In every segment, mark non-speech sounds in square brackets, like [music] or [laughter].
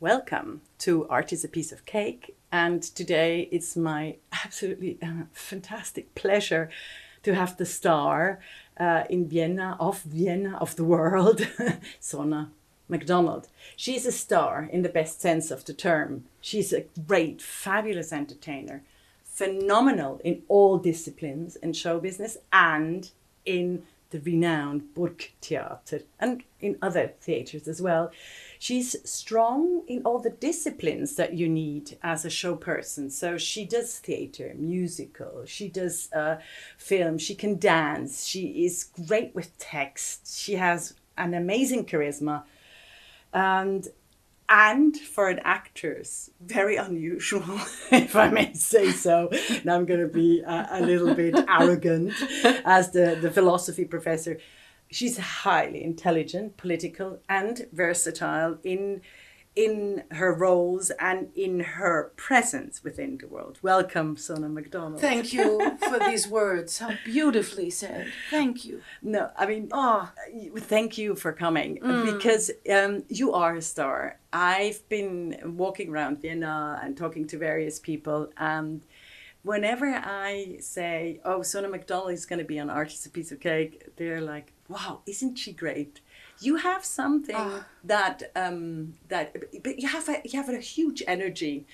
Welcome to Art is a Piece of Cake. And today it's my [laughs] absolutely uh, fantastic pleasure to have the star uh, in Vienna, of Vienna, of the world, [laughs] Sona MacDonald. She's a star in the best sense of the term. She's a great, fabulous entertainer, phenomenal in all disciplines in show business and in the renowned Burgtheater and in other theatres as well. She's strong in all the disciplines that you need as a show person. So she does theatre, musical, she does uh, film, she can dance, she is great with text, she has an amazing charisma. And and for an actress, very unusual, [laughs] if I may say so. Now I'm going to be a, a little bit [laughs] arrogant as the, the philosophy professor. She's highly intelligent, political, and versatile in in her roles and in her presence within the world. Welcome, Sona MacDonald. Thank you [laughs] for these words. How beautifully said. Thank you. No, I mean, Oh, thank you for coming because um, you are a star. I've been walking around Vienna and talking to various people, and whenever I say, "Oh, Sona MacDonald is going to be on Art is a Piece of Cake," they're like, "Wow, isn't she great?" You have something that um, that, but you have a you have a huge energy.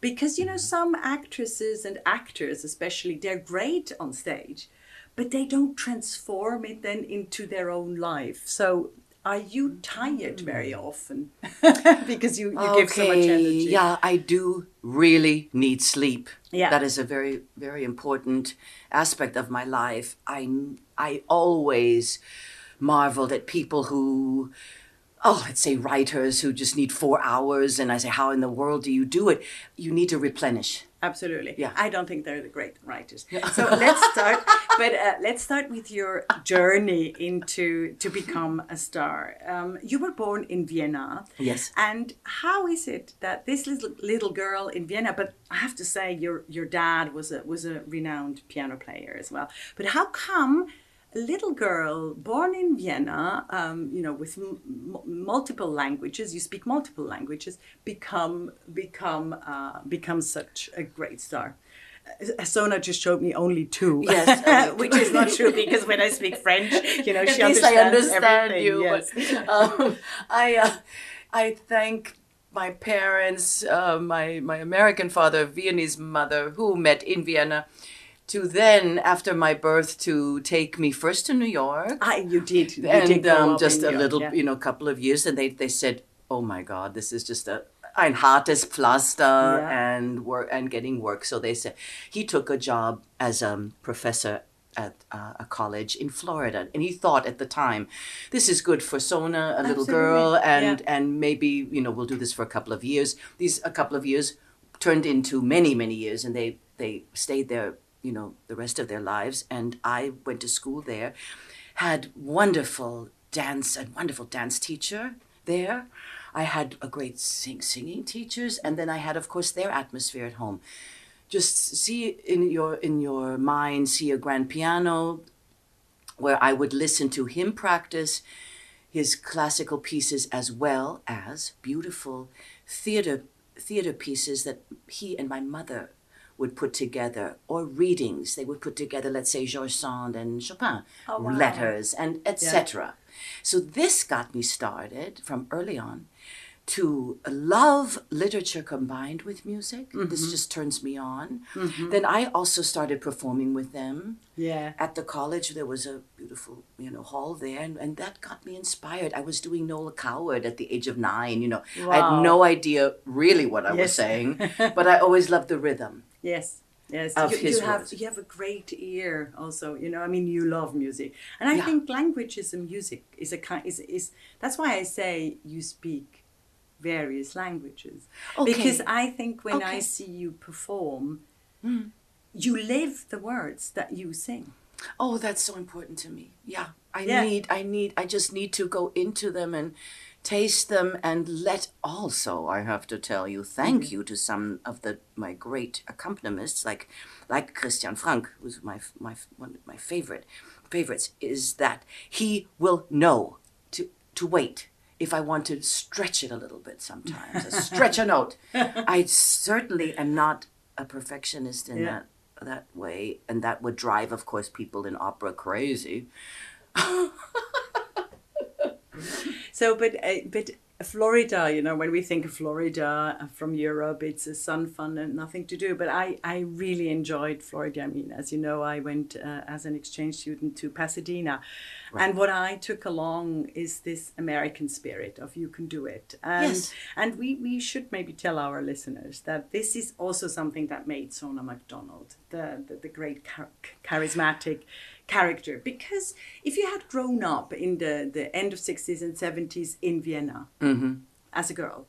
Because you know some actresses and actors, especially, they're great on stage, but they don't transform it then into their own life. So are you tired very often? [laughs] because you, you give so much energy. Yeah, I do really need sleep. Yeah. That is a very, very important aspect of my life. I, I always marveled at people who, oh, let's say writers who just need four hours. And I say, how in the world do you do it? You need to replenish. Absolutely. Yeah. I don't think they're the great writers. So let's start. [laughs] but uh, let's start with your journey into to become a star. Um, you were born in Vienna. Yes. And how is it that this little little girl in Vienna? But I have to say, your your dad was a was a renowned piano player as well. But how come? A little girl born in Vienna, um, you know, with m- multiple languages, you speak multiple languages, become become uh, become such a great star. Uh, Sona just showed me only two, Yes, only [laughs] which is not true because when I speak French, you know, she At least I understands understand everything, you. Yes. But, [laughs] um, I, uh, I thank my parents, uh, my my American father, Viennese mother, who met in Vienna, to then after my birth to take me first to New York. Ah, you did. You did and grow um, just a York, little, yeah. you know, couple of years, and they they said, "Oh my God, this is just a ein hartes Pflaster Yeah. and work and getting work." So they said he took a job as a um, professor at uh, a college in Florida, and he thought at the time, "This is good for Sona, a little girl, and yeah. and maybe you know we'll do this for a couple of years." These a couple of years turned into many many years, and they they stayed there, you know, the rest of their lives. And I went to school there, had wonderful dance, a wonderful dance teacher there. I had a great sing, singing teachers, and then I had, of course, their atmosphere at home. Just see in your in your mind, see a grand piano, where I would listen to him practice his classical pieces as well as beautiful theater theater pieces that he and my mother would put together or readings they would put together let's say Georges Sand and Chopin Oh, wow. letters and etc so this got me started from early on to love literature combined with music. This mm-hmm. just turns me on. Mm-hmm. Then i also started performing with them. Yeah. at the college there was a beautiful you know hall there and, and that got me inspired. I was doing noel coward at the age of nine you know. I had no idea really what i was saying [laughs] but i always loved the rhythm Yes. Yes, you, you have you have a great ear. Also, you know, I mean, you love music, and I Yeah. think is a music is a kind is is that's why I say you speak various languages Okay. because I think when I see you perform, hmm. you live the words that you sing. oh that's so important to me yeah i Yeah. need i need i just need to go into them and taste them and let also i have to tell you thank Mm-hmm. you to some of the my great accompanists like like christian frank who's my my one of my favorite favorites is that he will know to to wait if I want to stretch it a little bit sometimes, stretch a [laughs] note. I certainly am not a perfectionist in Yeah. that that way, and that would drive, of course, people in opera crazy. [laughs] So, but uh, but Florida, you know, when we think of Florida uh, from Europe, it's a sun, fun, and nothing to do. But I, I really enjoyed Florida. I mean, as you know, I went uh, as an exchange student to Pasadena, and what I took along is this American spirit of you can do it. And, Yes. And we, we should maybe tell our listeners that this is also something that made Sona MacDonald the, the, the great char- charismatic character. Because if you had grown up in the, the end of 60s and 70s in Vienna as a girl,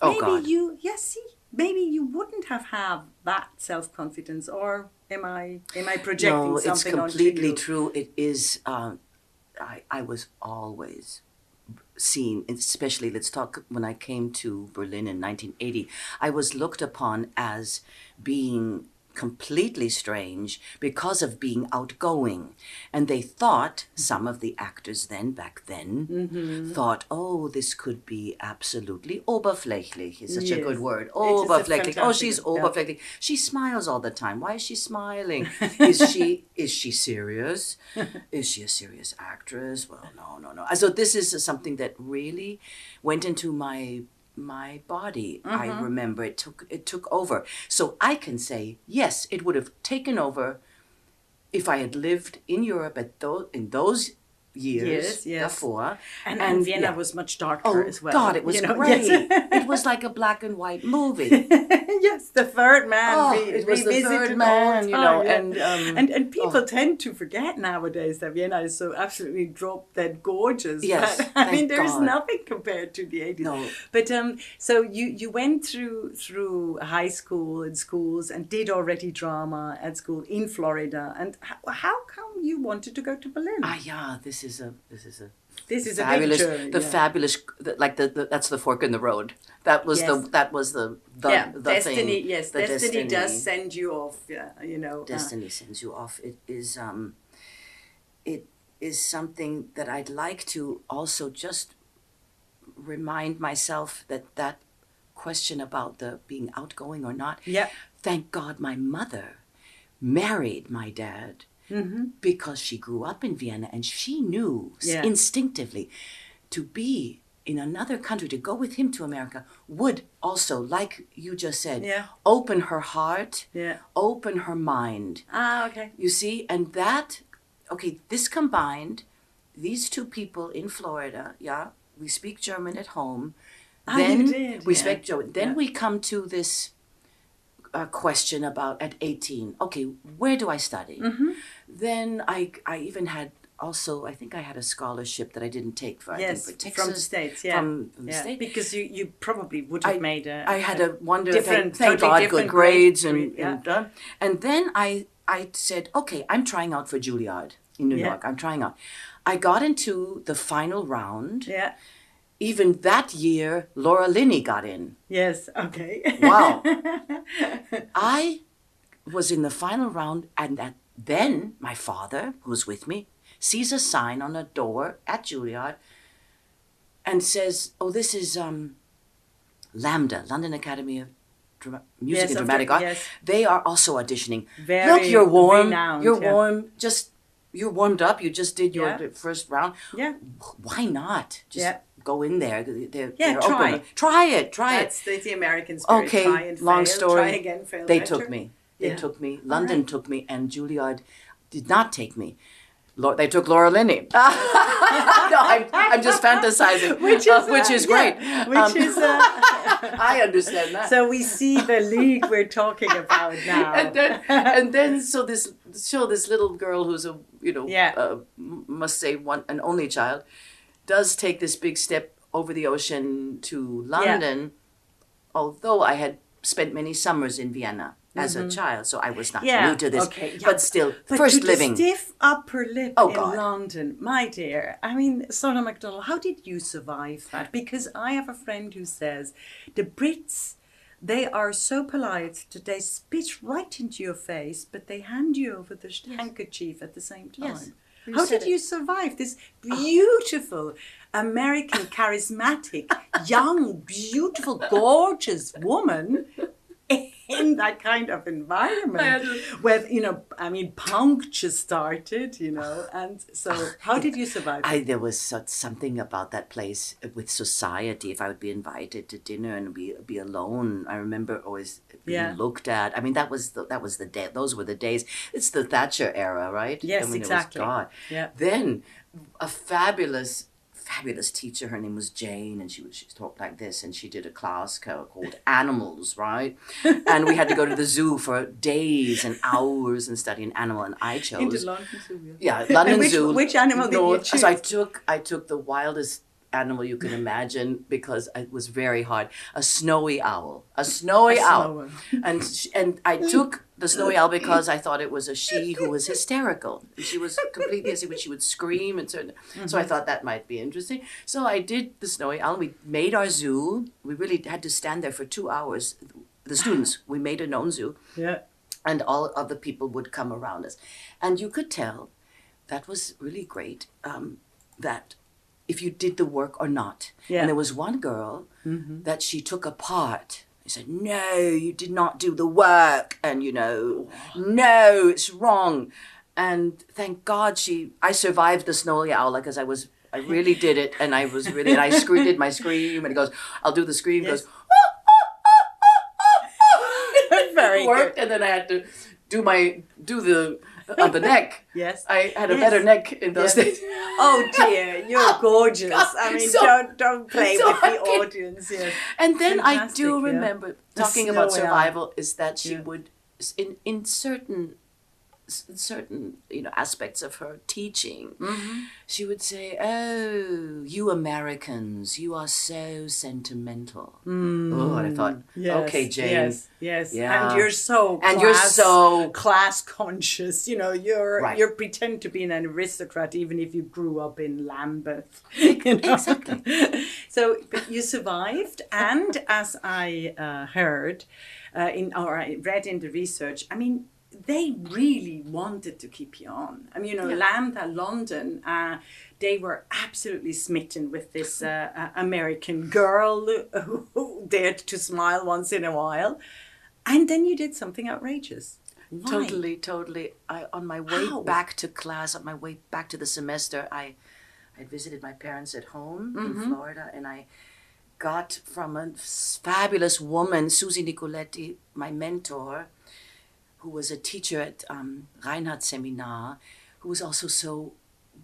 Mm-hmm. Oh, maybe God. you, yes, see, maybe you wouldn't have had that self confidence. Or am I, am I projecting no, it's something onto completely true. It is. Um, I I was always seen, especially let's talk when I came to Berlin in 1980. I was looked upon as being completely strange because of being outgoing, and they thought some of the actors then back then Mm-hmm. thought, oh, this could be absolutely oberflächlich. Is such a good word. Oberflächlich. Oh, she's yeah. oberflächlich. She smiles all the time. Why is she smiling? [laughs] is she is she serious? is she a serious actress? Well, no, no, no. So this is something that really went into my my body. I Mm-hmm. remember it took it took over. So I can say yes, it would have taken over if I had lived in Europe at those in those years Years, yes. before. And, and Vienna yeah. was much darker Oh as well. God, it was you know? [laughs] great. Yes. it was like a black and white movie. [laughs] yes, the third man. Oh, re- it was the third man, you know, yeah. and, um, and and people tend to forget nowadays that Vienna is so absolutely drop dead gorgeous. Yes, But, [laughs] I mean, there's God. nothing compared to the eighties. No. But um, so you you went through through high school and schools and did already drama at school in Florida. And how, how come you wanted to go to Berlin? Ah, yeah, this is a this is a this is fabulous, a journey. the yeah. fabulous, the, like the, the that's the fork in the road. That was Yes. the that was the the, yeah, the destiny. thing. Yes, the destiny, does send you off. Yeah, you know. uh, Destiny sends you off. It is um, it is something that I'd like to also just remind myself that that question about the being outgoing or not. yeah. Thank God my mother married my dad Mm-hmm. because she grew up in Vienna and she knew Yeah. instinctively to be in another country, to go with him to America, would also, like you just said, Yeah. open her heart, Yeah. open her mind. Ah, okay. You see, and that, okay, this combined, these two people in Florida, yeah, we speak German at home. Ah, then you did, we yeah. speak German. Then Yeah. we come to this uh, question about at 18, okay, where do I study? Mm-hmm. Then I, I even had also, I think I had a scholarship that I didn't take for, I Yes, think for Texas. from the states. Yeah, From, from the yeah. States. because you you probably would have I- made a. I had a wonder, different- thank, totally God, different good grades grade, and, yeah. and. And then I, I said, okay, I'm trying out for Juilliard in New Yeah. York. I'm trying out. I got into the final round. Yeah. Even that year, Laura Linney got in. Yes. Okay. Wow. [laughs] I was in the final round, and that, then my father, who's with me, sees a sign on a door at Juilliard and says, "Oh, this is um, LAMDA, London Academy of Music Yes, and Dramatic dra- Art. yes. They are also auditioning. Very Look, you're warm. renowned, you're yeah. warm. Just you're warmed up. You just did your Yeah. first round. yeah. Why not? Just Yeah. go in there. They're, Yeah, they're try. Open. Try it. Try it. That's the, American spirit. Okay, Try and long fail, story. Again. They better. took me. They Yeah. took me. London took me, and Juilliard did not take me. They took Laura Linney. [laughs] [laughs] no, I'm, I'm just fantasizing, [laughs] Which uh, is which uh, is yeah, great. Which Um, is. Uh, I understand that. so we see the league we're talking about now. and then, and then, so this, so this little girl who's a, you know, Yeah. uh, must say one an only child, does take this big step over the ocean to London. Although I had spent many summers in Vienna as a child, so I was not Mm-hmm. Yeah, new to this. okay, yeah. But still, But first living. stiff upper lip Oh, in God. London, my dear. I mean, Sona MacDonald, how did you survive that? Because I have a friend who says the Brits, they are so polite that they spit right into your face, but they hand you over the handkerchief at the same time. Yes, you How did it. you survive this beautiful American, charismatic, young, beautiful, gorgeous woman in that kind of environment where you know i mean punk just started you know and so how did you survive I, there was such something about that place with society. If I would be invited to dinner and be be alone, I remember always being Yeah. looked at. I mean, that was the, that was the day. Those were the days. It's the Thatcher era, right? Yes, I mean, exactly. It was God. Yeah. Then a fabulous. Fabulous teacher. Her name was Jane, and she would she talked like this. And she did a class called Animals, right? [laughs] and we had to go to the zoo for days and hours and study an animal. And I chose into london Zoo, yeah. yeah, London which- Zoo. which animal did you No, So I choose? took I took the wildest animal you can [laughs] imagine because it was very hard. A snowy owl. A snowy A owl. snow And and I took the snowy owl [laughs] because I thought it was a she who was hysterical. She was completely hysterical. She would scream and certain. So I thought that might be interesting. So I did the snowy owl. We made our zoo. We really had to stand there for two hours. The students. [laughs] We made a known zoo yeah and all other people would come around us. And you could tell that was really great um, that if you did the work or not. Yeah. And there was one girl mm-hmm. that she took apart. I said, No, you did not do the work. And, you know, no, it's wrong. And thank God she, I survived the snowy owl because I was, I really [laughs] did it. And I was really, and I scre- did my scream. And he goes, I'll do the scream. He Yes. Ah, ah, ah, goes, [laughs] very worked, good and then I had to do my do the [laughs] on the neck. yes I had a Yes. better neck in those Yes. days. oh dear [laughs] you're gorgeous i mean so- don't don't [laughs] play so with the can- audience yes And then I do remember The talking about survival is that she Yeah. would in in certain certain you know aspects of her teaching Mm-hmm. she would say oh you americans you are so sentimental oh and i thought Mm. Yes, okay jane Yes, yes. Yeah. And you're so And you're so- class conscious. You know, you're Right. you pretend to be an aristocrat even if you grew up in Lambeth. you [laughs] know? Exactly. [laughs] so, but you survived, and as I uh, heard uh, in or I read in the research, I mean. They really wanted to keep you on. I mean, you know, Yeah. LAMDA, London, uh, they were absolutely smitten with this uh, uh, American girl who, [laughs] who dared to smile once in a while. And then you did something outrageous. Why? Totally, totally. I on my way How? back to class, on my way back to the semester, I I visited my parents at home in Florida, and I got from a fabulous woman, Susie Nicoletti, my mentor, who was a teacher at um, Reinhardt Seminar, who was also so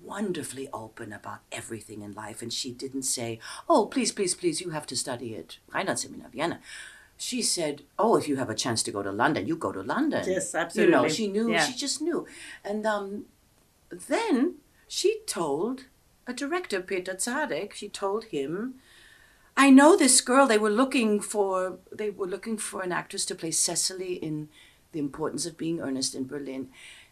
wonderfully open about everything in life. And she didn't say, Oh, please, please, please, you have to study at Reinhardt Seminar, Vienna. She said, Oh, if you have a chance to go to London, you go to London. Yes, absolutely. You know, she knew, Yeah. she just knew. And um, then she told a director, Peter Zadek, she told him, I know this girl. They were looking for they were looking for an actress to play Cecily in The Importance of Being Earnest in Berlin.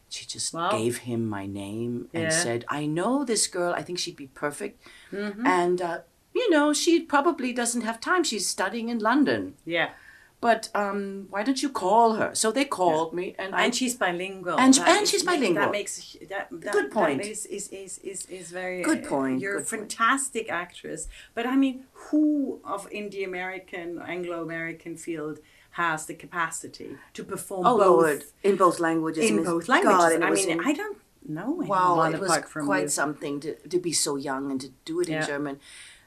She just Wow. gave him my name and said, "I know this girl. I think she'd be perfect." Mm-hmm. And uh, you know, she probably doesn't have time. She's studying in London. Yeah. But um, why don't you call her? So they called me, and I And she's bilingual. And- That and is- she's bilingual. That makes that, that Good point. That is, is, is, is, is very Good point, You're good a point. fantastic actress, but I mean, who of in the American Anglo-American field has the capacity to perform oh both Lord, in both languages. in both languages? God, I mean, in- I don't know Wow, it was quite something to, to be so young and to do it in German.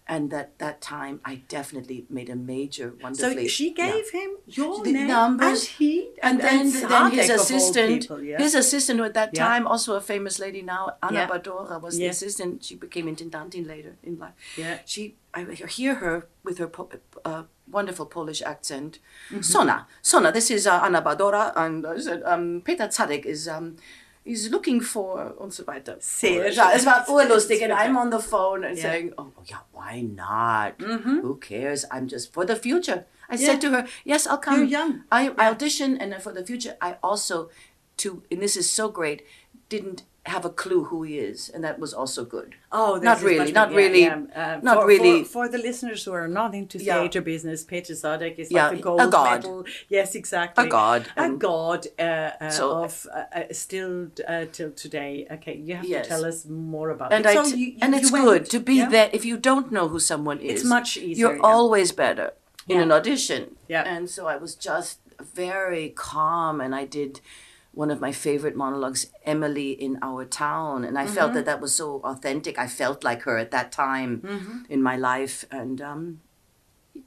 And that that time, I definitely made a major, one. So wonderfully. she yeah. gave him your The name numbers. and he and then, then his Zadek of all assistant, people, yeah. his assistant who at that Yeah. time, also a famous lady now, Anna Yeah. Badora was the Yeah. assistant. She became intendantin later in life. Yeah. She, I hear her with her po- uh, wonderful Polish accent. Mm-hmm. Sona, Sona, this is uh, Anna Badora, and said, um, Peter Zadek is. Um, He's looking for und so weiter. Sehr ja, es war urlustig and I'm on the phone and Yeah. saying, oh, oh yeah, why not? Mm-hmm. Who cares? I'm just for the future. I said to her, yes, I'll come. You're young. I, I audition and then for the future I also to and this is so great didn't have a clue who he is, and that was also good. Oh, Not really, not. Yeah, really, yeah. Uh, not for, really- For, for the listeners who are not into Yeah. theater business, Peter Zadek is like a the gold god. medal. Yes, exactly. A god, A and- god uh, uh, So- of uh, uh, still uh, till today. Okay, you have Yes. to tell us more about And it. I So t- you- you- and it's went, good to be there. If you don't know who someone is, It's much easier, You're always better in an audition. Yeah. And so I was just very calm, and I did one of my favorite monologues, Emily in Our Town, and I Mm-hmm. felt that that was so authentic. I felt like her at that time Mm-hmm. in my life, and um,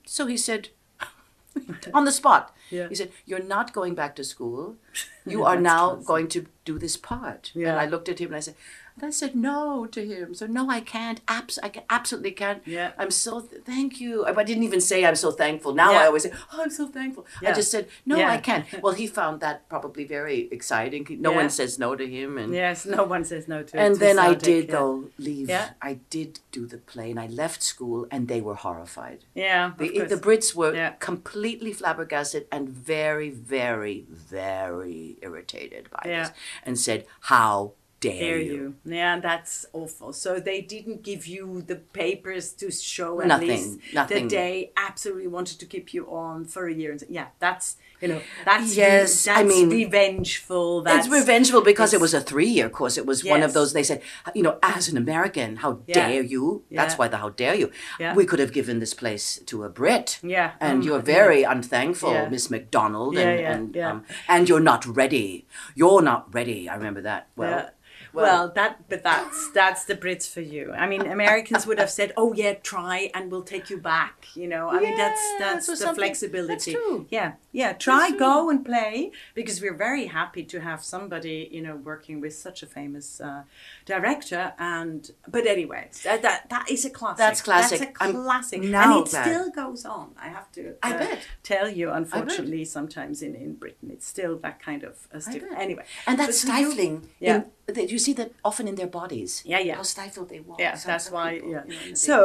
so he said. [laughs] on the spot. Yeah. He said, You're not going back to school. [laughs] You are now classic. going to do this part. Yeah. And I looked at him and I said, and I said no to him. So no, I can't. Abs- I ca- absolutely can't. Yeah. I'm so th- thank you. I I didn't even say I'm so thankful. Now Yeah. I always say, oh, I'm so thankful. I just said no, Yeah. I can't. Well, he found that probably very exciting. No Yeah. one says no to him, and Yes, no one says no to and to then I did yeah. though leave. Yeah. I did do the play, and I left school, and they were horrified. Yeah, The, the Brits were Yeah. completely flabbergasted and very, very, very irritated by Yeah. this, and said, "How dare, Dare you?" you? Yeah, that's awful. So they didn't give you the papers to show at Nothing, least nothing. that they absolutely wanted to keep you on for a year. And yeah, that's you know that's Yes, that's I mean- revengeful. That's it's revengeful because it was a three-year course. It was one of those. They said, you know, as an American, how Yeah. dare you? That's why the how dare you. Yeah. We could have given this place to a Brit. Yeah. and Um, you're very unthankful, Yeah. Miss MacDonald. And yeah, and, yeah. Um, and you're not ready. You're not ready. I remember that. Well, Yeah. Well, that but that's that's the Brits for you. I mean, Americans would have said, "Oh yeah, try, and we'll take you back." You know, I mean, that's that's so the flexibility. that's true. Yeah, yeah. Try, go and play because we're very happy to have somebody you know working with such a famous uh, director. And but anyway, that that, that is a classic. That's classic. That's a I'm classic, and it glad. still goes on. I have to. I uh, bet. Tell you, unfortunately, sometimes in in Britain, it's still that kind of. Uh, I. Anyway, and that's so you- stifling. Yeah. In, that you see that often in their bodies. Yeah, yeah. How stifled they walk. Yeah, some- that's some why. people, yeah. you know, and they- so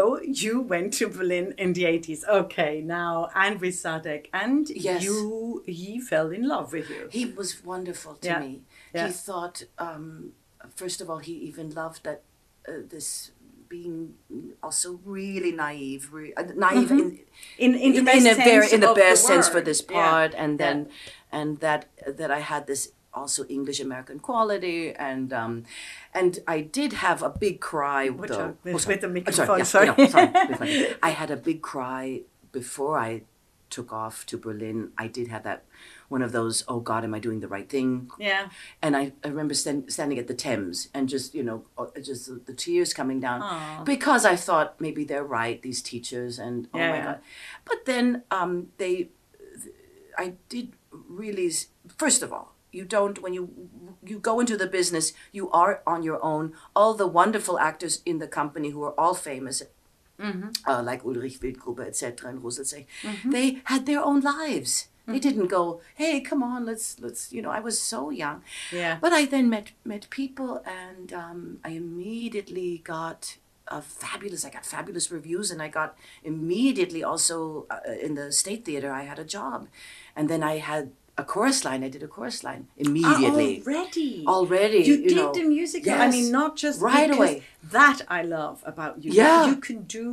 you went to Berlin in the eighties. Okay, now and with Zadek, and Yes. you he fell in love with you. He was wonderful to Yeah. me. Yeah. He thought, um, first of all, he even loved that uh, this being also really naive, re- uh, naive in, In in the in, best in a sense very in the best sense for this Yeah. part, and Yeah. then and that that I had this also English American quality, and um, and I did have a big cry. Watch though. with- Oh, sorry. with the microphone, yeah, sorry. you know, sorry, [laughs] I had a big cry before I took off to Berlin. I did have that one of those. Oh God, am I doing the right thing? Yeah. And I, I remember stand, standing at the Thames and just, you know, uh, just the, the tears coming down Aw. because I thought maybe they're right, these teachers, and oh Yeah, my yeah. God. But then um, they, I did really, first of all, you don't, when you, you go into the business, you are on your own. All the wonderful actors in the company who are all famous, uh, like Ulrich Wildgruber, etc., and Rosenzweig, they had their own lives. They didn't go, hey, come on, let's let's. You know, I was so young. Yeah. But I then met met people, and um, I immediately got a fabulous. I got fabulous reviews, and I got immediately also uh, in the State Theater. I had a job, and then I had a chorus line. I did a chorus line ah, immediately. already. Already, You, you did know. the musical. I mean, not just Right away. That I love about you. Yeah. You can do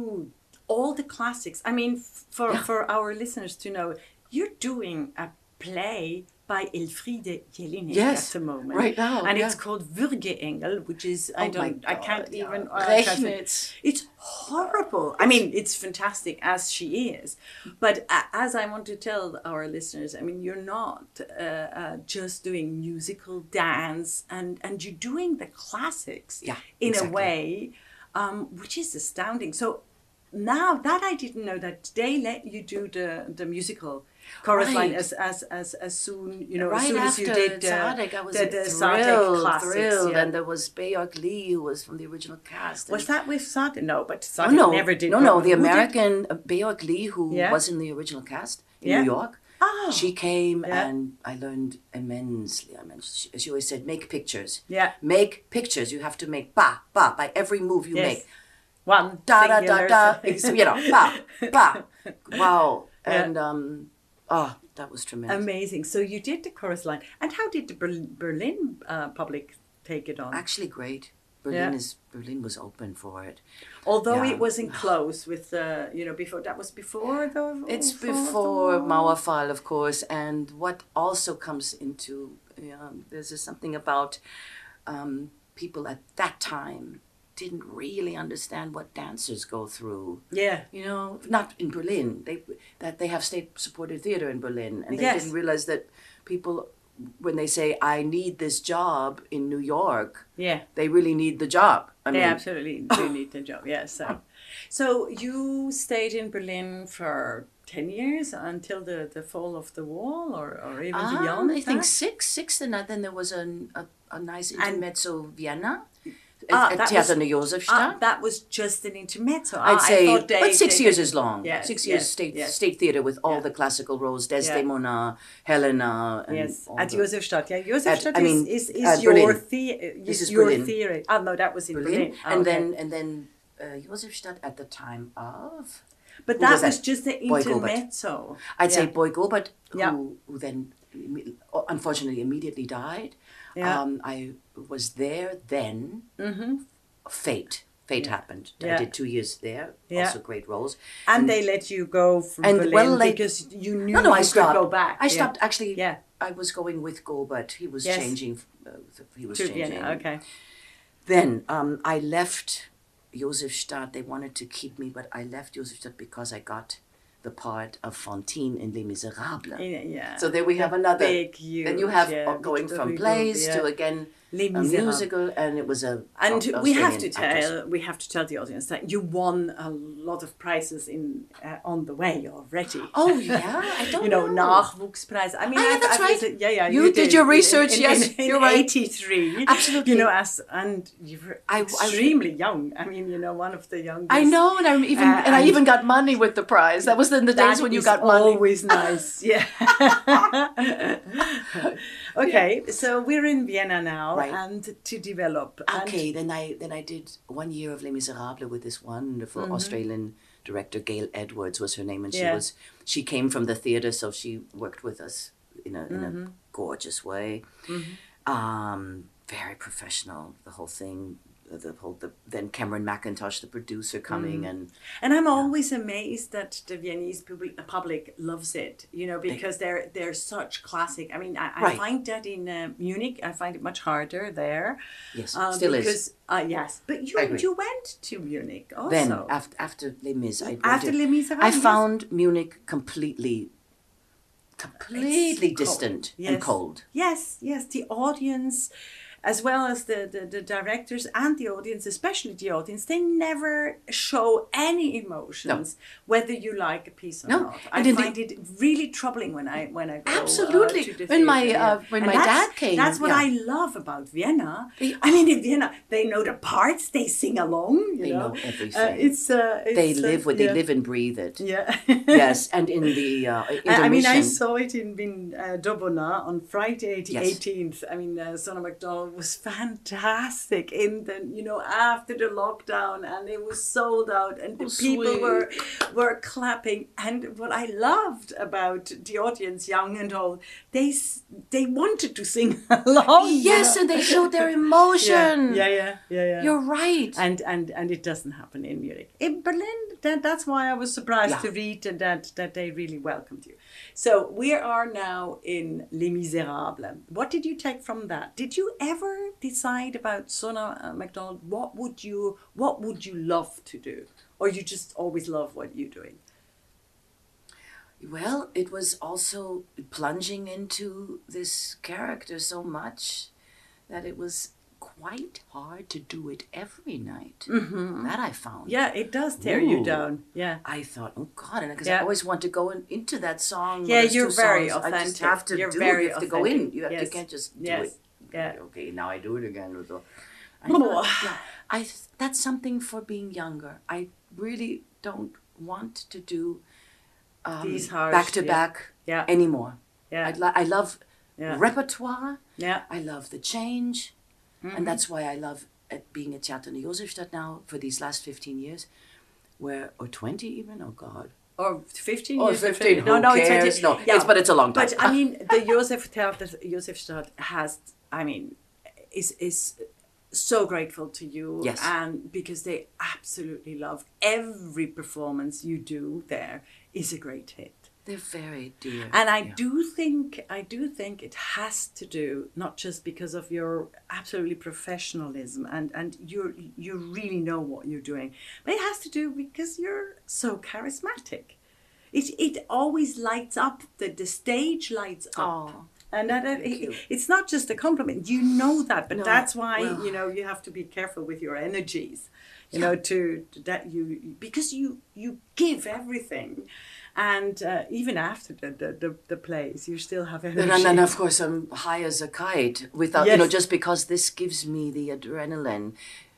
all the classics. I mean, for Yeah. for our listeners to know, you're doing a play by Elfriede Jelinek Yes, at the moment, right now, and yeah. it's called Würgeengel, which is I Oh don't, I can't yeah. even. uh. It's horrible. I mean, it's fantastic as she is, but a- as I want to tell our listeners, I mean, you're not uh, uh, just doing musical dance, and and you're doing the classics Yeah, in exactly. a way, um, which is astounding. So now that I didn't know that they let you do the the musical chorus line Right. as, as as as soon you know right as soon as you did uh, I was the, the thrilled, classics. thrilled, yeah. and there was Baayork Lee, who was from the original cast. was that with Zadek? No, but Oh, Zadek no, never did. no, no. The did- American uh, Baayork Lee, who Yeah. was in the original cast in Yeah. New York, Oh. she came Yeah. and I learned immensely. I mean, she, she always said, "Make pictures. Yeah. make pictures. You have to make ba ba by every move you Yes. make. One Da da da da. [laughs] You know, ba ba. Wow. Yeah. And um, oh, that was tremendous. Amazing. So you did the chorus line, and how did the Berlin, Berlin uh, public take it on. Actually, great. Berlin Yeah. is Berlin was open for it. Although yeah. it wasn't close with the, you know, before that was before the. [sighs] It's fall of the before? Mauerfall, of course, and what also comes into um, there's something about um, people at that time didn't really understand what dancers go through. Yeah. You know, not in Berlin. They that they have state-supported theater in Berlin, and they Yes. didn't realize that people, when they say "I need this job in New York," Yeah. they really need the job. I They mean, absolutely do [laughs] need the job. Yeah. So, so you stayed in Berlin for ten years until the, the fall of the wall, or, or even Um, beyond. I think that? six, six, and then there was a, a, a nice And- intermezzo Vienna Ah, at, at that Theater was- Josefstadt. Ah, that was just an intermezzo. Ah, I'd I say, they- but six they years did- is long. Yes, six years yes, state yes. state theater with all Yeah. the classical roles, Desdemona, Helena, and Yes, at Josefstadt. Yeah, Josefstadt I mean, is, is, is your Berlin. This is your Berlin. theory. Ah, no, that was in Berlin. Berlin, Ah, and okay. then and then uh, Josefstadt at the time of. but that was was, that? just the intermezzo. I'd say Boy Gobert, who, Yeah. who then imme- unfortunately immediately died. Yeah. Um, I was there then. Mm-hmm. Fate. Fate happened. I did two years there. Yeah. Also great roles. And, they let you go from and Berlin well, like- because you knew No, no, I you stopped. could go back. I Yeah. stopped. Actually, Yeah. I was going with Gobert. He was Yes. changing. Uh, he was To changing. Vienna. Okay. Then um, I left Josefstadt. They wanted to keep me, but I left Josefstadt because I got the part of Fantine in Les Miserables. Yeah. yeah. So there we have another. Big, huge. Then you have yeah, uh, going from plays yeah. to again Les a musical, and it was a. And we have to actress. tell we have to tell the audience that you won a lot of prizes in uh, on the way already. Oh yeah, I [laughs] don't you know, know. Nachwuchspreis. I mean, Ah, yeah, that's I've right. yeah, yeah. You did your research, In, yes, in, in, you're right. '83, Absolutely. You know, as and you were I- I- extremely young. I mean, you know, one of the youngest. I know, and I even Uh, and I even got money with the prize. That was in the days when you got money. always nice. Yeah. [laughs] [laughs] okay, so we're in Vienna now, Right. and to develop. and- Okay, then I then I did one year of Les Miserables with this wonderful mm-hmm. Australian director, Gail Edwards was her name, and she Yeah. was she came from the theater, so she worked with us in a in a mm-hmm. gorgeous way. Mm-hmm. Um, very professional, the whole thing. The whole the, then Cameron Mackintosh, the producer, coming and And I'm always amazed that the Viennese public, public loves it, you know, because they're they're such classic. I mean, I, I find that in uh, Munich, I find it much harder there. yes, um, still because, is. Uh, yes, but you you went to Munich also. Then after after Les Mis, I After Les Miserables, I yes. found Munich completely, completely It's distant cold. and cold. Yes, yes, the audience, as well as the, the, the directors and the audience, especially the audience, they never show any emotions, whether you like a piece or No, not. I and find it really troubling when I when I go uh, Absolutely. to the When my, uh, when And my dad came, That's what yeah. I love about Vienna. I mean, in Vienna, they know the parts, they sing along. You They know, know everything. Uh, it's, uh, they it's, uh, live with yeah. they live and breathe it. Yeah. yes, and in the uh, [laughs] I I mean, I saw it in, in uh, Dobona on Friday, the Yes. 18th. I mean, uh, Sona MacDonald was fantastic in the, you know, after the lockdown, and it was sold out, and the Oh, people sweet. were were clapping. And what I loved about the audience, young and old, they they wanted to sing [laughs] along. you yes, know. and they showed their [laughs] emotion. Yeah, yeah, yeah, yeah. yeah. You're right. and and and it doesn't happen in Munich. In Berlin, that, that's why I was surprised Yeah. to read that that they really welcomed you. So we are now in Les Miserables. What did you take from that? Did you ever decide about Sona uh, MacDonald? What would you What would you love to do, or you just always love what you're doing? Well, it was also plunging into this character so much that it was quite hard to do it every night. Mm-hmm. That I found. Yeah, it does tear you down. Yeah. I thought, oh God, and because Yeah. I always want to go in, into that song. Yeah, you're very songs. I just authentic. have to You're do very it. You have to go in. authentic. You, have, you can't just do Yes. it. Yeah. Okay, now I do it again. So I thought, yeah, I that's something for being younger. I really don't want to do um, These harsh, back to yeah. back Yeah. anymore. Yeah. I, lo- I love Yeah. repertoire. Yeah. I love the change, Mm-hmm. and that's why I love at being at Theater Josefstadt now for these last fifteen years, where or twenty even. Oh God. Or 15 Or years. 15, No, no, it's cares? 20. No, it's- but it's a long time. But I [laughs] mean, the Josef Theater, Josefstadt has, I mean, is is so grateful to you Yes. and because they absolutely love every performance you do there is a great hit They're very dear. and I Yeah. do think I do think it has to do not just because of your absolutely professionalism and and you you really know what you're doing, but it has to do because you're so charismatic. It it always lights up the the stage lights up. Aw, And that, it- it's not just a compliment. You know that, but No, that's why well- you know you have to be careful with your energies. You know, to, to that you because you you give everything, and uh, even after the, the, the, the plays, you still have energy. And then, of course, I'm high as a kite without, you know, just because this gives me the adrenaline.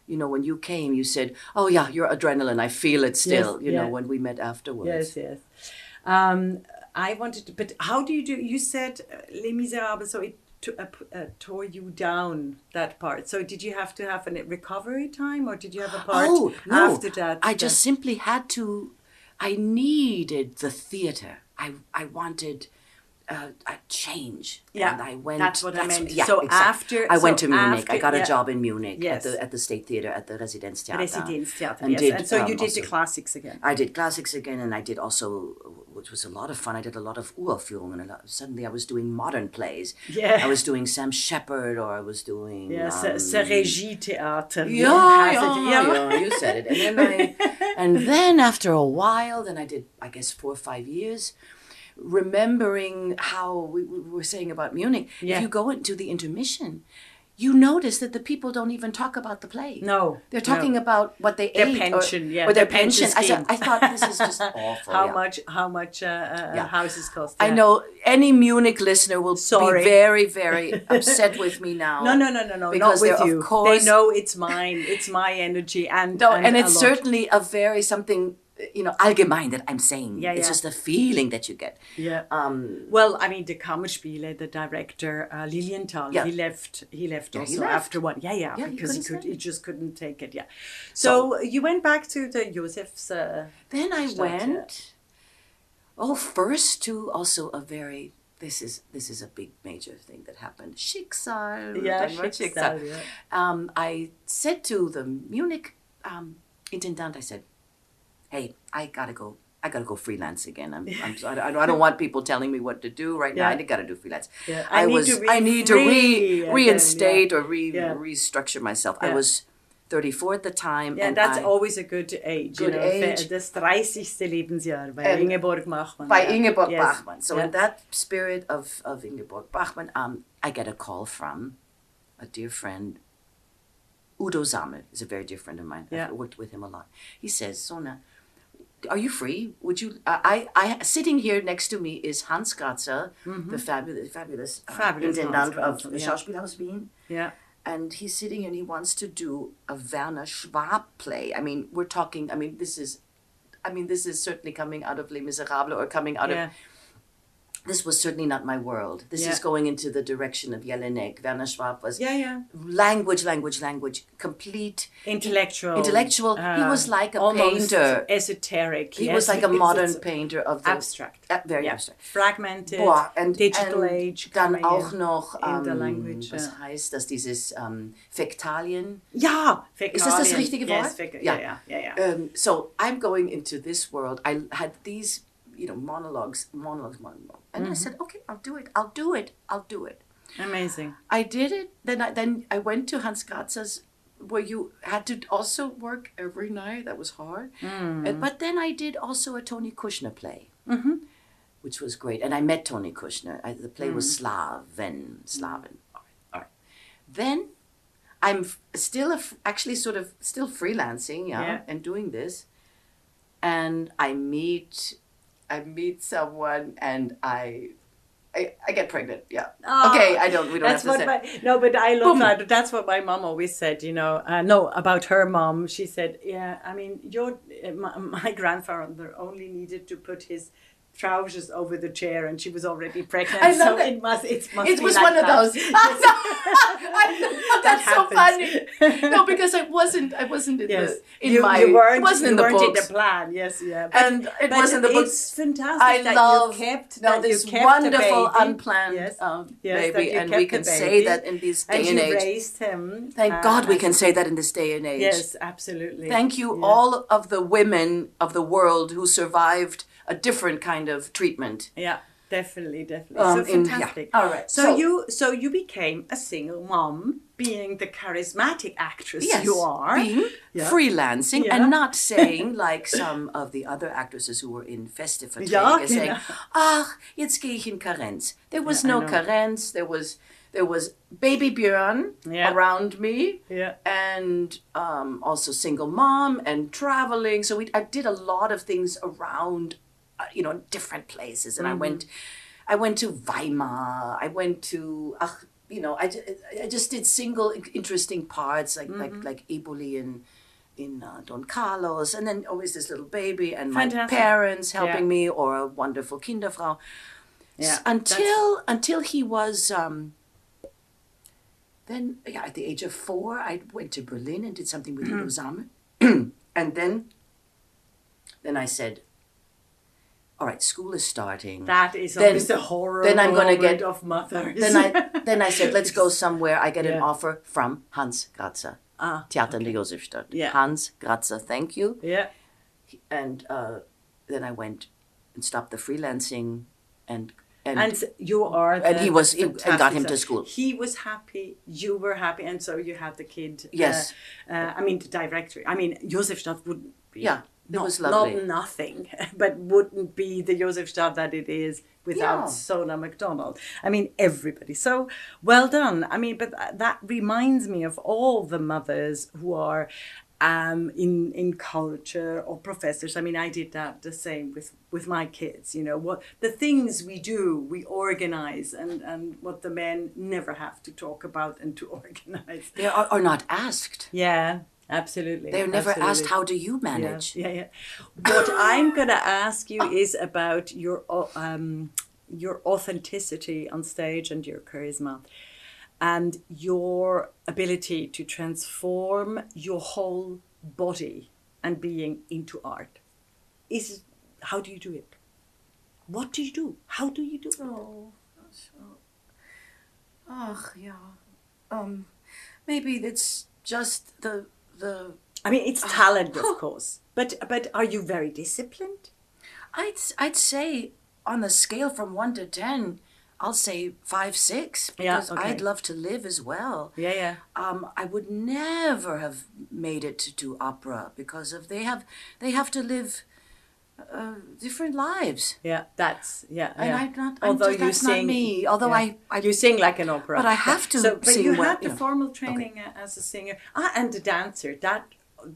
You know, when you came, you said, "Oh yeah, your adrenaline. I feel it still." Yes, you know, when we met afterwards. Yes, yes. Um, I wanted to, but how do you do? You said uh, Les Miserables, so it to, uh, uh, tore you down that part. So did you have to have a recovery time, or did you have a part oh no! after that? I that- just simply had to. I needed the theater. I I wanted. Uh, a change. Yeah, and I went. that's what I meant. Yeah, So exact- after- I went so to Munich. I got a yeah. job in Munich Yes. at the at the State Theater at the Residenztheater. Residenztheater, and yes. did, and so you um, did the classics again. I did classics again, and I did also, which was a lot of fun. I did a lot of Uraufführungen. and a lot- Suddenly, I was doing modern plays. Yeah. I was doing Sam Shepard, or I was doing. Yeah, um, Regietheater. yeah, yeah, yeah, you said it. And then, I, [laughs] and then after a while, then I did, I guess, four or five years, remembering how we, we were saying about Munich. Yeah. If you go into the intermission, you notice that the people don't even talk about the play. No, They're no. talking about what they Their ate pension, or, yeah, or their, their pension pension. I, said. I thought this is just [laughs] awful. how yeah. much how much uh, uh, Yeah. houses cost? I know any Munich listener will Sorry. be very, very [laughs] upset with me now. No, no, no, no, no. Because not with you. of course, they know it's mine. It's my energy, and No, and, it's a certainly a very something, you know, allgemein that I'm saying. Yeah, It's yeah. just a feeling that you get. Yeah. Um, Well, I mean, the Kammerspiele, the director uh, Lilienthal, Yeah. he left. He left Yeah, he also left. after one. Yeah, yeah, Yeah, he because he couldn't could. He just couldn't take it. Yeah. So, you went back to the Josef's. Uh, then I went, oh, first to also a very, this is this is a big major thing that happened. Schicksal. yeah, about Schicksal, yeah. um, I said to the Munich um, intendant, I said, "Hey, I gotta go. I gotta go freelance again. I'm, I'm [laughs] I, don't, I don't want people telling me what to do right now. I gotta do freelance. Yeah. I, I need was. to I need to re, again, reinstate yeah. or re, Yeah. restructure myself. I was 34 at the time. Yeah, and that's I, always a good age. Good you know, age. Das 30. Lebensjahr bei And Ingeborg Bachmann. by yeah. Ingeborg Yes. Bachmann. So Yeah. in that spirit of, of Ingeborg Bachmann, um, I get a call from a dear friend, Udo Samel. Is a very dear friend of mine. Yeah. I've worked with him a lot. He says, Sona, are you free? Would you? I, I, I sitting here next to me is Hans Gratzer, the fabulous, fabulous, uh, Mm-hmm. Fabulous intendant of the yeah. Schauspielhaus Wien. Yeah. And he's sitting and he wants to do a Werner Schwab play. I mean, we're talking. I mean, this is, I mean, this is certainly coming out of Les Miserables or coming out Yeah. of. This was certainly not my world. This Yeah. is going into the direction of Jelinek. Werner Schwab was Yeah, yeah. language, language, language, complete. Intellectual. Intellectual. He was like a Uh, painter. Esoteric. He yes. was like a modern it's painter of the abstract. Uh, very Yeah. abstract. Fragmented. Boah, and, digital and age. Dann auch in. noch, in the ähm, language, was ja. heißt das, dieses ähm, Fäktalien. Ja, Ist das das Fäkalien. richtige Yes, Wort? Ja, ja, ja, ja. Um, so I'm going into this world. I had these, you know, monologues, monologues, monologues, and Mm-hmm. I said, okay, I'll do it. I'll do it. I'll do it. Amazing. I did it. Then I then I went to Hans Gratzer's, where you had to also work every night. That was hard. Mm. And, but then I did also a Tony Kushner play, Mm-hmm. which was great. And I met Tony Kushner. I, the play Mm. was Slawen, Slawen. All right, all right. Then I'm f- still a f- actually sort of still freelancing, yeah, Yeah. and doing this. And I meet, I meet someone, and I. I, I get pregnant, yeah. Oh, okay, I don't. We don't That's have to what say. my no, but I love Boom. that. That's what my mom always said. You know, uh, no, about her mom. She said, "Yeah, I mean, your uh, my, my [laughs] grandfather only needed to put his trousers over the chair and she was already pregnant. I love so it. it must it must It be was like one of those. [laughs] I- that's so funny. No, because I wasn't. I wasn't in Yes, the in you, my. you weren't. it wasn't in the books. in the plan. Yes, yeah. But, and it wasn't the it's books. fantastic I that love you kept now this kept wonderful unplanned Yes. um, Yes, baby, and we can say that in this day and age. raised him. Thank uh, God we can say that in this day and age. Yes, absolutely. Thank you, all of the women of the world who survived a different kind of treatment. Yeah, definitely, definitely. Um, so in- yeah. fantastic. All right, So, so- you so you became a single mom, being the charismatic actress Yes, you are. being Yeah. freelancing Yeah. and not [laughs] saying like some of the other actresses who were in festive Ja, saying, genau. "Ach, jetzt gehe ich in Karenz." There was Yeah, no. Karenz. There was there was baby Björn Yeah. around me. Yeah. and um, also single mom and traveling. So we, I did a lot of things around, you know, different places. And I went, I went to Weimar. I went to, uh, you know, I, I just did single interesting parts like like like Eboli in in uh, Don Carlos, and then always this little baby and my parents helping Yeah. me or a wonderful Kinderfrau. Yeah, until until he was um, then yeah at the age of four I went to Berlin and did something with Mm-hmm. Udo [clears throat] and then then I said all right school is starting That is Then- always the horror. then I'm gonna get- of mothers. then I [laughs] then I said let's go somewhere I get an offer from Hans Gratzer ah, Theater in der Josefstadt Yeah. Hans Gratzer thank you yeah. and uh, then I went and stopped the freelancing and and, And you are. The, And he was- and got him to school. He was happy. You were happy, and so you had the kid. uh, Yes. Uh, I mean, the directory. I mean, Josefstadt wouldn't be. Yeah, not, was lovely. Not nothing, [laughs] but wouldn't be the Josefstadt that it is without Yeah. Sona MacDonald. I mean, everybody. So well done. I mean, but that- that reminds me of all the mothers who are um, in in culture or professors. I mean, I did that the same with with my kids. You know, what the things we do, we organize, and and what the men never have to talk about and to [laughs] organize. they are, are not asked Yeah, absolutely. they're never asked how do you manage Yeah, yeah. What I'm gonna ask you is about your um, your authenticity on stage and your charisma, and your ability to transform your whole body and being into art. Is how do you do it? What do you do? How do you do it? oh ach yeah um maybe it's just the the I mean, it's talent, of [laughs] course, but but are you very disciplined? I'd I'd say on the scale from one to ten, I'll say five, six Yeah, because okay. I'd love to live as well. Yeah, yeah. Um, I would never have made it to do opera because of they have they have to live uh, different lives. Yeah, that's yeah. And yeah. I'm not- I'm Although just- you sing, me. Although I- I- you sing like an opera, But I have to So, but sing you well, had the you know. formal training uh as a singer ah, and a dancer. That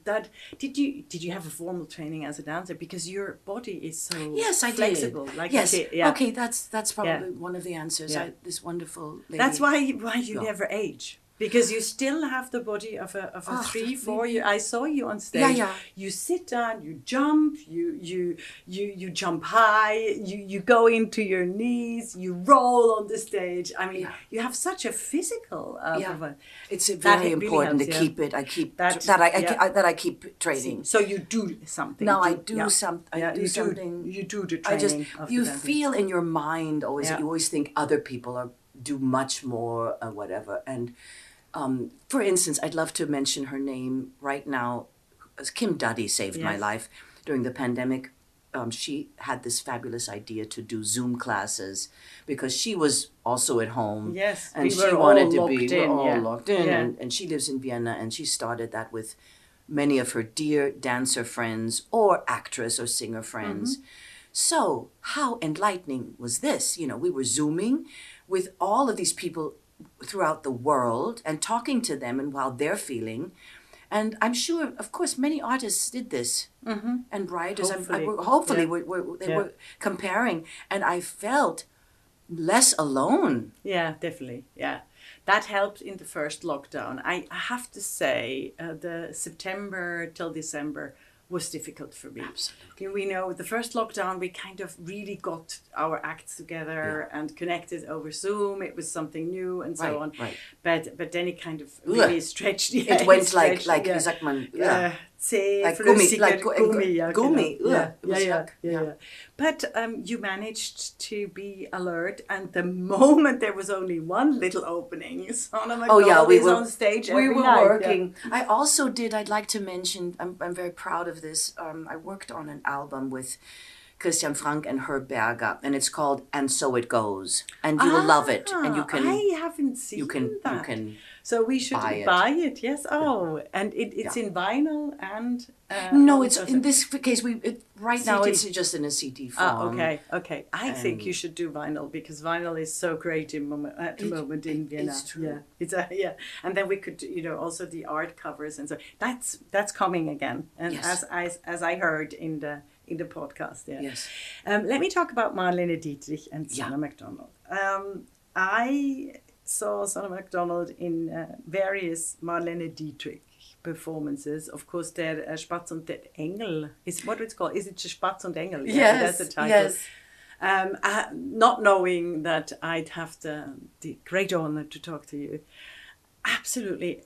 that did you did you have a formal training as a dancer because your body is so Yes, I flexible. did. Like yes. a yeah. Okay, that's that's probably one of the answers. Yeah. I, this wonderful lady. That's why you- why you Yeah. never age. Because you still have the body of a of a Ah, three, four. You, I saw you on stage. Yeah, yeah. You sit down, you jump, you you you you jump high, you you go into your knees, you roll on the stage. I mean, Yeah. you have such a physical. Uh, Yeah. It's uh, very really important helps, to yeah. keep it. I keep That- that. I, I. I that I keep training. So you do something. No, I do some. I do you something. You do the training I just you feel in your mind always. You always think other people are do much more or whatever. And um, for instance, I'd love to mention her name right now. Kim Duddy saved my life during the pandemic. Um, she had this fabulous idea to do Zoom classes because she was also at home. Yes, and we she wanted to be we're in, all yeah. locked in, Yeah. and, and she lives in Vienna, and she started that with many of her dear dancer friends or actress or singer friends. So, how enlightening was this? You know, we were Zooming with all of these people throughout the world and talking to them and how they're feeling. And I'm sure, of course, many artists did this, mm-hmm. and writers. I'm- I, Hopefully. hopefully, Yeah. were, were, they Yeah. were comparing, and I felt less alone. Yeah, definitely. Yeah, that helped in the first lockdown. I I have to say, uh, the September till December was difficult for me. Absolutely. We know the first lockdown, we kind of really got our acts together and connected over Zoom. It was something new and so Right, on. right. But but then it kind of really stretched. [laughs] Yeah, It went like stretched, like yeah. wie sagt man? Uh, Zäh, Like flüssige like gu- Gummi, ja, Gummi, genau. ugh, Yeah, yeah, yeah, yeah. But um, you managed to be alert, and the [laughs] moment there was only one little opening, [laughs] Sona Oh yeah, we were on stage. We were working. I also did. I'd like to mention. I'm I'm very proud of this. Um, I worked on an album with Christian Frank and Herb Berger, and it's called "And So It Goes," and you will love it. And you Ah, can I haven't seen you can that. you can. So we should buy buy it. it. Yes. Oh, and it, it's in vinyl and. Uh, No, it's in this case. We it, right now it's just in a CD form. Ah, okay, okay. I think you should do vinyl because vinyl is so great in moment, at the It- moment in it- Vienna. it's true. Yeah, it's a, yeah, and then we could, you know, also the art covers and so that's that's coming again. And Yes. as I as I heard in the in the podcast, yeah. Yes. Um, let me talk about Marlene Dietrich and Yeah. Sona MacDonald. Um, I saw Sona MacDonald in uh, various Marlene Dietrich performances. Of course, der uh, Spatz und der Engel is what it's called. Is it Spatz und Engel? Yeah, that's the title. yes. Um, I, not knowing that I'd have the, the great honor to talk to you. Absolutely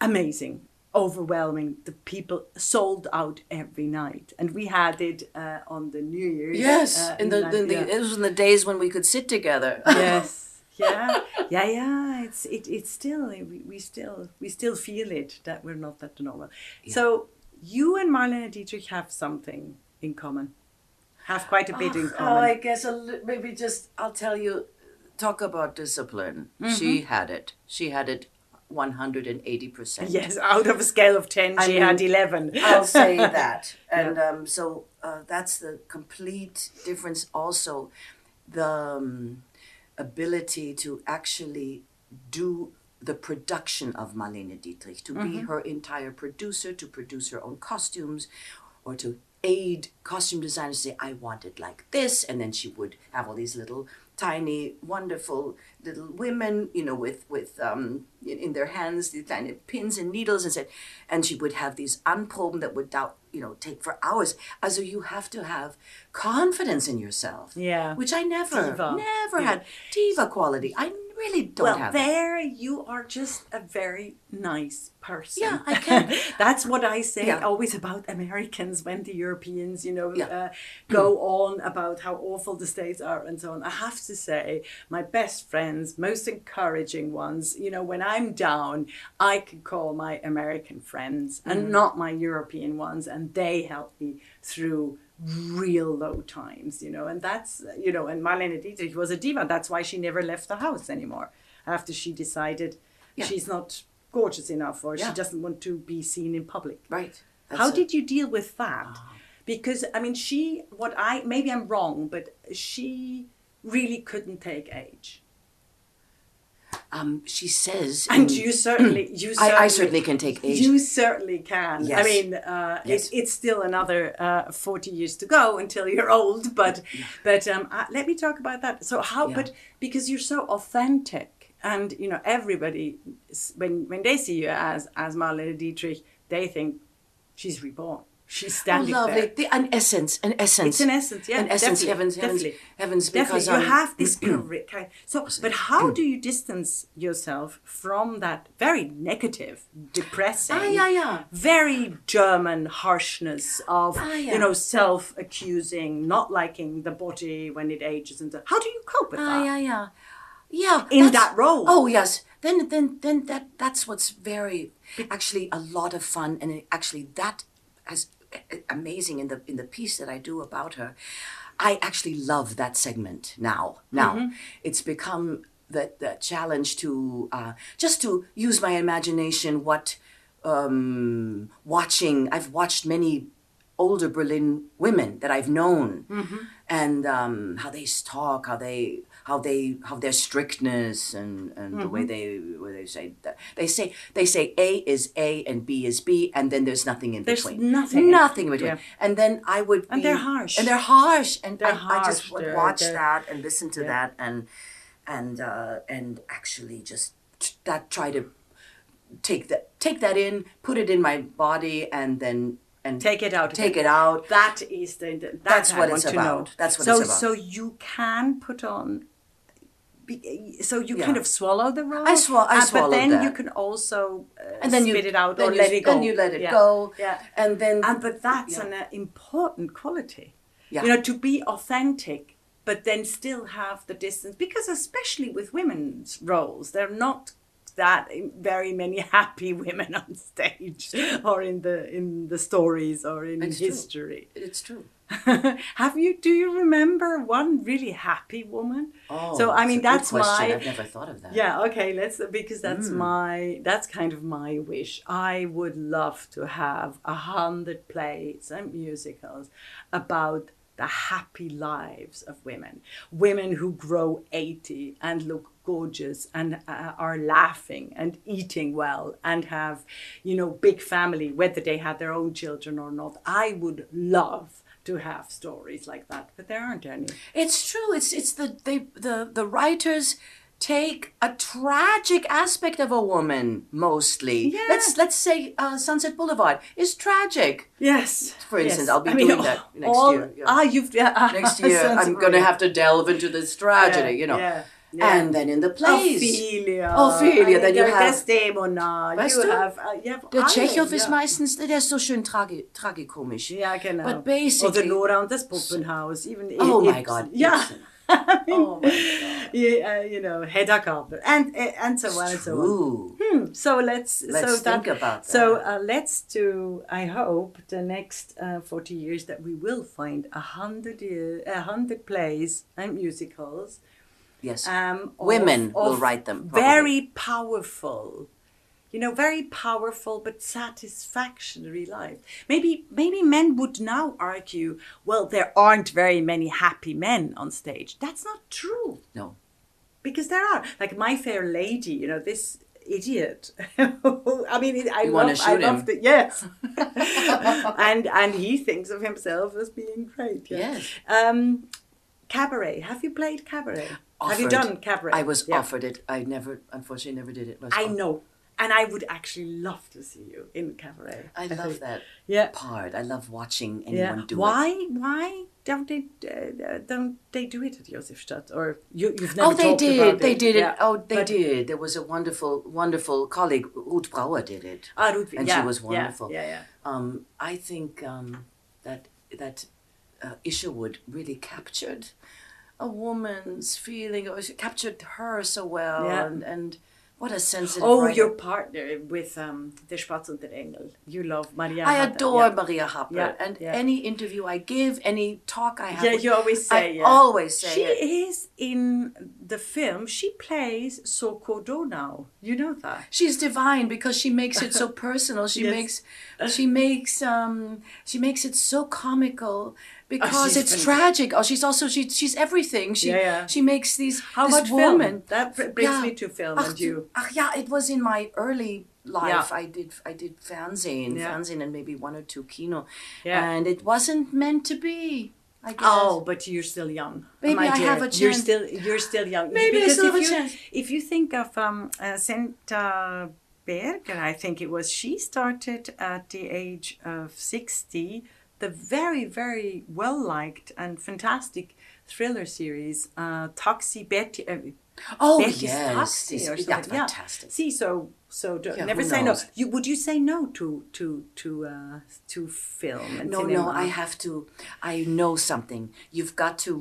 amazing, overwhelming. The people sold out every night, and we had it uh, on the New Year's. Yes, uh, in the, in the it was in the days when we could sit together. yes, [laughs] yeah, yeah, yeah. It's it, it's still we, we still we still feel it that we're not that normal. So you and Marlene Dietrich have something in common. Have quite a bit in common Oh. I guess maybe just I'll tell you. Talk about discipline. She had it. She had it, one hundred and eighty percent. Yes, out of a scale of 10, I she mean, had 11. I'll say [laughs] that. And um, so uh, that's the complete difference. Also, the um, ability to actually do the production of Marlene Dietrich, to be mm-hmm. her entire producer, to produce her own costumes, or to aid costume designers say, I want it like this. And then she would have all these little tiny, wonderful little women, you know, with, with um, in, in their hands, these tiny pins and needles and said, and she would have these unproben that would doubt, you know, take for hours. Also, you have to have confidence in yourself. Yeah. Which I never, Diva. never Yeah. had. Diva quality. I really don't well, have it. there you are just a very nice person. Yeah, I [laughs] can. That's what I say Yeah. always about Americans when the Europeans, you know, Yeah. uh, go on about how awful the states are and so on. I have to say, my best friends, most encouraging ones, you know, when I'm down, I can call my American friends Mm-hmm. and not my European ones, and they help me through real low times, you know, and that's, you know, and Marlene Dietrich was a diva. That's why she never left the house anymore after she decided Yeah. she's not gorgeous enough or Yeah. she doesn't want to be seen in public. Right. How it. did you deal with that? Ah. Because, I mean, she, what I, maybe I'm wrong, but she really couldn't take age. Um, she says, And in- you [clears throat] certainly, you I- certainly, I certainly can take age. You certainly can. Yes. I mean, uh, Yes. it, it's still another uh, forty years to go until you're old. But, but um, uh, let me talk about that. So how? Yeah. But because you're so authentic, and you know everybody, when when they see you as as Marlene Dietrich, they think she's reborn. She's Oh, lovely. there. The, an essence, an essence. It's an essence, yeah. An essence, heavens, heavens, definitely. heavens, because Definitely, you um, have this [clears throat] kind- So, but how do you distance yourself from that very negative, depressing, Ah, yeah, yeah. very German harshness of Ah, yeah. you know self-accusing, not liking the body when it ages, and so, how do you cope with Ah, that? yeah, yeah, yeah. In that role. Oh yes. Then, then, then that that's what's very actually a lot of fun, and actually that is amazing in the in the piece that I do about her. I actually love that segment now. Now Mm-hmm. it's become the the challenge to uh, just to use my imagination. What um, watching? I've watched many older Berlin women that I've known, and um, how they talk, how they how they how their strictness and, and the way they where they say that they say they say A is A and B is B, and then there's nothing in There's between. nothing. nothing in between. Yeah. And then I would And they're harsh. and they're harsh, and They're I, I just would They're- watch they're- that and listen to that and and uh, and actually just t- that try to take that take that in, put it in my body, and then and Take it out. take it out. That is the. that That's I what it's to know. about. That's what so, it's about. So you can put on. Be- So you Yeah. kind of swallow the roll. I swal- I uh, swallowed But then that. you can also uh, And then you spit it out or you, let it go. Then you let it Yeah. go. Yeah. And then And but that's Yeah. an uh, important quality. Yeah. You know, to be authentic, but then still have the distance. Because especially with women's roles, they're not that very many [laughs] happy women on stage [laughs] or in the in the stories or in It's true. history. it's true. [laughs] have you do you remember one really happy woman? Oh, so I mean a good that's question. my I've never thought of that. yeah, okay, let's because that's Mm. my that's kind of my wish. I would love to have a hundred plays and musicals about the happy lives of women. Women who grow 80 and look gorgeous and uh, are laughing and eating well and have, you know, big family, whether they had their own children or not. I would love to have stories like that, but there aren't any. It's true. It's it's the they the the writers take a tragic aspect of a woman mostly. Yeah. Let's let's say uh, Sunset Boulevard is tragic. Yes. For instance, yes. I'll be I mean, doing that [laughs] next all- year, yeah. Ah, you've yeah, ah, Next [laughs] year, I'm going to have to delve into this tragedy, Yeah, you know. yeah, yeah. And then in the plays, Ophelia. Ophelia, then you have- Desdemona. Weißt you du? have, uh, you have der Tschechow ist meistens, der ist so schön tragi tragikomisch. Ja, genau. But basically- Oder Nora und das Puppenhaus. Even Oh it- my God, Yeah. Ibsen. I mean, Oh my God. yeah, uh, you know, Hedda Gabler. And, uh, and so on and so on. Hmm, So let's, Let's so think that, about So that. uh, let's do. I hope the next uh, forty years that we will find a hundred a hundred plays and musicals. Yes. Um, of- Women will of write them, probably. Very powerful, you know, very powerful but satisfactory life. Maybe maybe men would now argue, well, there aren't very many happy men on stage. That's not true no. because there are like my fair lady you know this idiot [laughs] i mean i You love i love the yes [laughs] and and he thinks of himself as being great yeah. Yes. um cabaret have you played cabaret have you done cabaret I was Yeah. offered it. I never, unfortunately, never did it. I offered. know and i would actually love to see you in cabaret I love think. that yeah part. I love watching yeah anyone do it. why why don't they uh, don't they do it at Josefstadt or you, you've never Oh, they did. They it. did it. Yeah. Oh, they But- did. There was a wonderful, wonderful colleague. Ruth Brauer did it. Ah, Ruth, And yeah, she was wonderful. Yeah, yeah. Um, I think um, that that uh, Isherwood really captured a woman's feeling. Or captured her so well, Yeah. and, and what a sensitive. Oh, writer. your partner with um, Der Spatz und der Engel. You love Maria. I adore yeah. Maria Happel, Yeah, and yeah. any interview I give, any talk I have, Yeah, with- you always say. I always say She it. is in the film. She plays Donau. You know that. She's divine because she makes it so [laughs] personal. She Yes. makes she makes um she makes it so comical because she's it's fantastic. tragic. Oh, she's also she she's everything. She Yeah, yeah. she makes these How this about woman. film? That brings Yeah. me to film Ach, and you. ach, yeah, it was in my early life. Yeah. I did I did Fernsehen, Yeah. Fernsehen, and maybe one or two kino, Yeah. and it wasn't meant to be. I guess. Oh, but you're still young. Maybe I dear. have a chance. You're still you're still young. Maybe I still if have a you, chance. If you think of um, uh, Senta Berger, I think it was, she started at the age of sixty. The very very well liked and fantastic thriller series, uh, Taxi Betty. Uh, oh Betty's yes, Taxi or yeah, something. Yeah. fantastic. See, so so Yeah, never say knows? no. You would you say no to to to uh, to film? And No, cinema? no, I have to. I know something. You've got to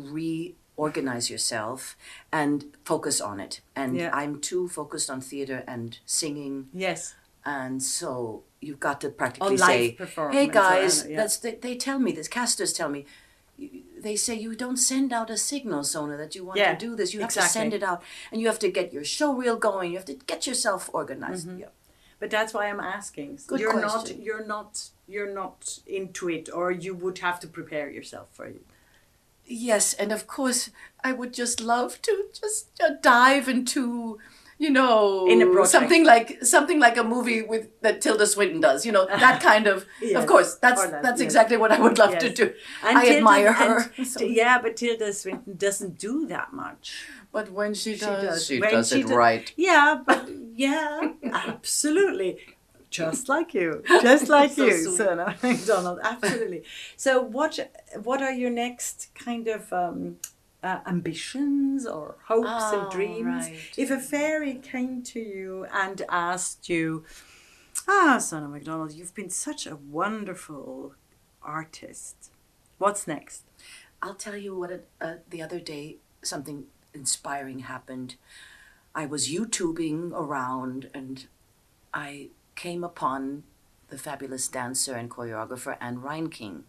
reorganize yourself and focus on it. And Yeah. I'm too focused on theater and singing, Yes. and so you've got to practically On say, "Hey guys, yeah. that's they, they tell me this. Casters tell me." They say you don't send out a signal, Sona, that you want Yeah, to do this. You have to send it out, and you have to get your show reel going. You have to get yourself organized. Mm-hmm. Yeah. But that's why I'm asking. Good you're question. not you're not you're not into it or you would have to prepare yourself for it. Yes, and of course, I would just love to just uh, dive into, you know, In a project. something like something like a movie with that Tilda Swinton does. You know, [laughs] that kind of. Yes, Of course, that's or that, that's yes. exactly what I would love to do. And I Tilda- admire her. and- [laughs] so- yeah, but Tilda Swinton doesn't do that much. but when she She does, does. she When does she it do- right. Yeah, but yeah, absolutely. just like you, just [laughs] like So you, sweet. Sona MacDonald. Absolutely. So, what what are your next kind of um, uh, ambitions or hopes Oh, and dreams? right. If a fairy came to you and asked you, "Ah, Sona MacDonald, you've been such a wonderful artist. What's next?" I'll tell you what. It, uh, the other day, something inspiring happened. I was YouTubing around, and I came upon the fabulous dancer and choreographer Anne Reinking.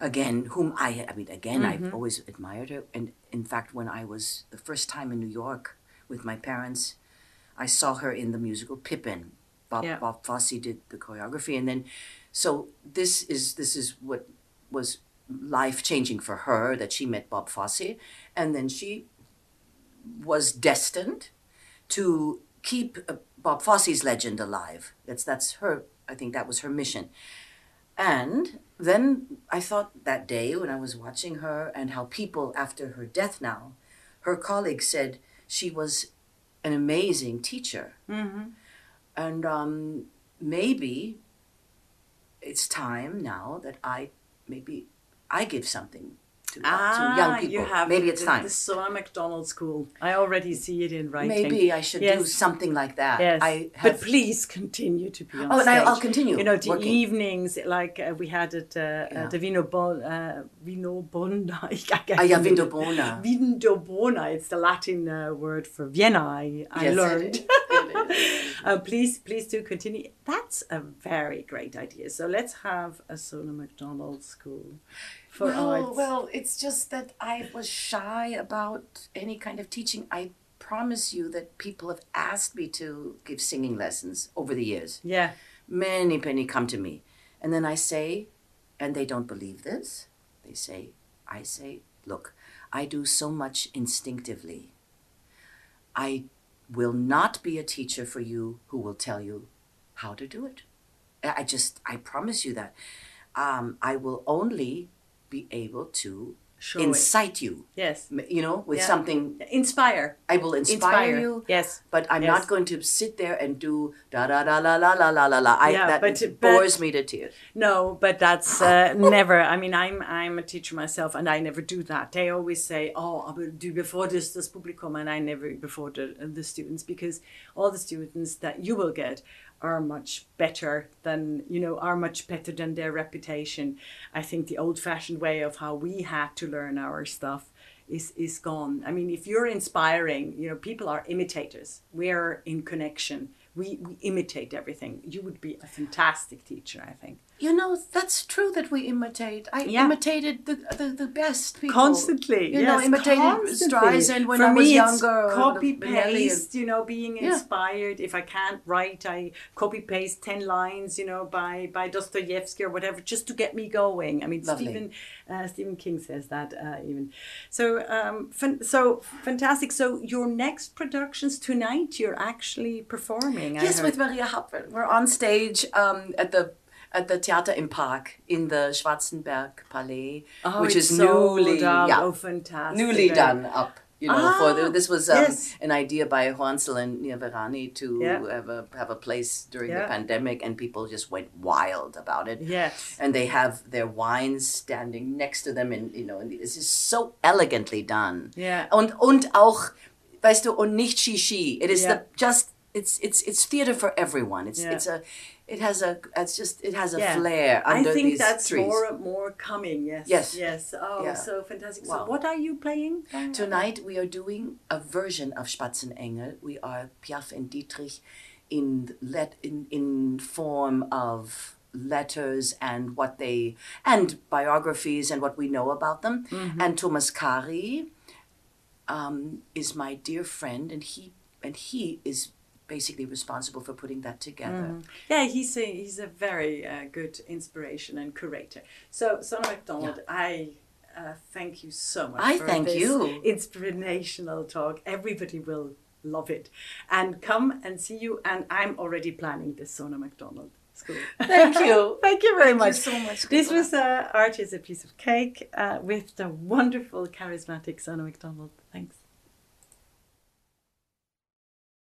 Again, whom I, I mean, again, I've always admired her. And in fact, when I was the first time in New York with my parents, I saw her in the musical Pippin. Bob, Yeah. Bob Fosse did the choreography, and then, so this is this is what was life changing for her that she met Bob Fosse, and then she was destined to keep uh, Bob Fosse's legend alive. That's that's her. I think that was her mission. And then I thought that day when I was watching her and how people after her death now, her colleagues said she was an amazing teacher. Mm-hmm. And um, maybe it's time now that I maybe I give something to, to young people. Ah, you have maybe it's the, time. The Sona MacDonald School. I already see it in writing. Maybe I should do something like that. Yes, I but please continue to be on Oh, and stage. I- I'll continue You know, the working. evenings like uh, we had at uh, Yeah. uh, the Vino Bon, uh, Vino [laughs] Bona. Ah, ja, Vindobona. Vindobona. It's the Latin uh, word for Vienna. I, I Yes, learned. is. [laughs] It is. uh, please, please do continue. That's a very great idea. So let's have a Sona MacDonald school for well, arts. well, it's just that I was shy about any kind of teaching. I promise you that people have asked me to give singing lessons over the years. yeah. Many, many come to me. And then I say, and they don't believe this, they say, I say, look, I do so much instinctively. I will not be a teacher for you who will tell you how to do it. I I just, I promise you that. Um, I will only be able to Show it. incite you, Yes. you know, with Yeah. something. Inspire. I will inspire, you, Yes. but I'm Yes. not going to sit there and do da da da la la la la la la. I, Yeah, that but- but- bores me to tears. No, but that's uh, [laughs] never. I mean, I'm I'm a teacher myself, and I never do that. They always say, "Oh, I will do before this this publicum," and I never before the the students because all the students that you will get are much better than you know are much better than their reputation. I think the old-fashioned way of how we had to learn our stuff is is gone. I mean, if you're inspiring, you know, people are imitators. We are in connection. We, we imitate everything. You would be a fantastic teacher, I think. You know, that's true that we imitate. I Yeah. imitated the, the the best people constantly You yes, know, imitated constantly. Streisand when For I was me, younger. copy paste you know being Yeah. inspired if i can't write i copy paste 10 lines you know by by dostoevsky or whatever just to get me going i mean Lovely. stephen uh, stephen king says that uh, even so um fan- so fantastic so your next productions tonight you're actually performing Yes, with Maria Happel. We're on stage um, at the at the Theater im Park in the Schwarzenberg Palais, oh, which is sold newly yeah, oh fantastic newly done up. You know, for the, Ah, this was um, yes. an idea by Hoanzl and Niavarani to Yeah. have a have a place during Yeah. the pandemic, and people just went wild about it. yes and they have their wines standing next to them and you know and this is so elegantly done Yeah. und und auch weißt du und nicht shishi it is Yeah. the just it's it's it's theater for everyone it's Yeah. it's a it has a it's just it has a Yeah. flair I think that's trees more more coming. Yes. Yes. Yes. Oh, Yeah. so fantastic. Wow. So, what are you playing? Tonight we are doing a version of Spatzenengel. We are Piaf and Dietrich in let in in form of letters and what they and biographies and what we know about them. And Thomas Kari um, is my dear friend, and he and he is basically responsible for putting that together. Yeah, he's a he's a very uh, good inspiration and curator. So, Sona MacDonald, I. Uh, thank you so much. I for thank this you. Inspirational talk. Everybody will love it, and come and see you. And I'm already planning the Sona MacDonald school. Thank you. [laughs] Thank you very Thank you much. so much, This was uh, Art is a Piece of Cake uh, with the wonderful, charismatic Sona MacDonald.